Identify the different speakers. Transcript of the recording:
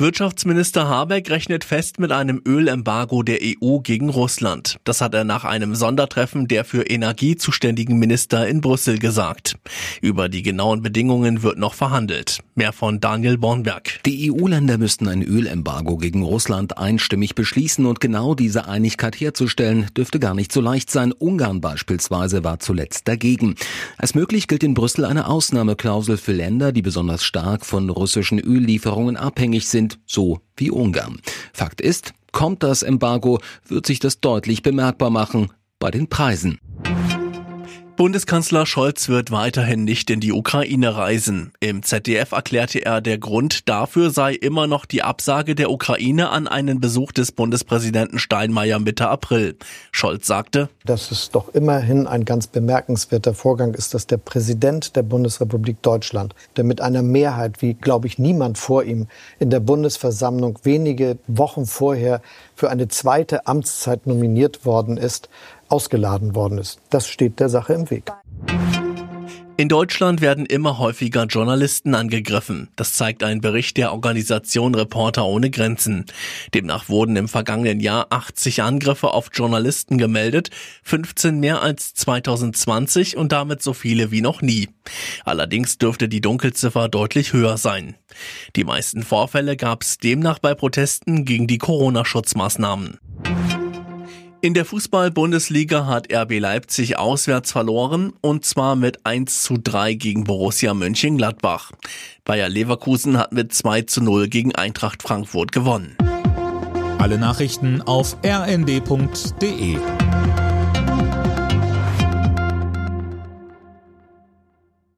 Speaker 1: Wirtschaftsminister Habeck rechnet fest mit einem Ölembargo der EU gegen Russland. Das hat er nach einem Sondertreffen der für Energie zuständigen Minister in Brüssel gesagt. Über die genauen Bedingungen wird noch verhandelt. Mehr von Daniel Bornberg.
Speaker 2: Die EU-Länder müssten ein Ölembargo gegen Russland einstimmig beschließen und genau diese Einigkeit herzustellen, dürfte gar nicht so leicht sein. Ungarn beispielsweise war zuletzt dagegen. Als möglich gilt in Brüssel eine Ausnahmeklausel für Länder, die besonders stark von russischen Öllieferungen abhängig sind sind, so wie Ungarn. Fakt ist, kommt das Embargo, wird sich das deutlich bemerkbar machen bei den Preisen.
Speaker 1: Bundeskanzler Scholz wird weiterhin nicht in die Ukraine reisen. Im ZDF erklärte er, der Grund dafür sei immer noch die Absage der Ukraine an einen Besuch des Bundespräsidenten Steinmeier Mitte April. Scholz sagte,
Speaker 3: dass es doch immerhin ein ganz bemerkenswerter Vorgang ist, dass der Präsident der Bundesrepublik Deutschland, der mit einer Mehrheit, wie glaube ich niemand vor ihm, in der Bundesversammlung wenige Wochen vorher für eine zweite Amtszeit nominiert worden ist, ausgeladen worden ist. Das steht der Sache im Weg.
Speaker 1: In Deutschland werden immer häufiger Journalisten angegriffen. Das zeigt ein Bericht der Organisation Reporter ohne Grenzen. Demnach wurden im vergangenen Jahr 80 Angriffe auf Journalisten gemeldet, 15 mehr als 2020 und damit so viele wie noch nie. Allerdings dürfte die Dunkelziffer deutlich höher sein. Die meisten Vorfälle gab es demnach bei Protesten gegen die Corona-Schutzmaßnahmen. In der Fußball-Bundesliga hat RB Leipzig auswärts verloren und zwar mit 1 zu 3 gegen Borussia Mönchengladbach. Bayer Leverkusen hat mit 2 zu 0 gegen Eintracht Frankfurt gewonnen.
Speaker 4: Alle Nachrichten auf rnd.de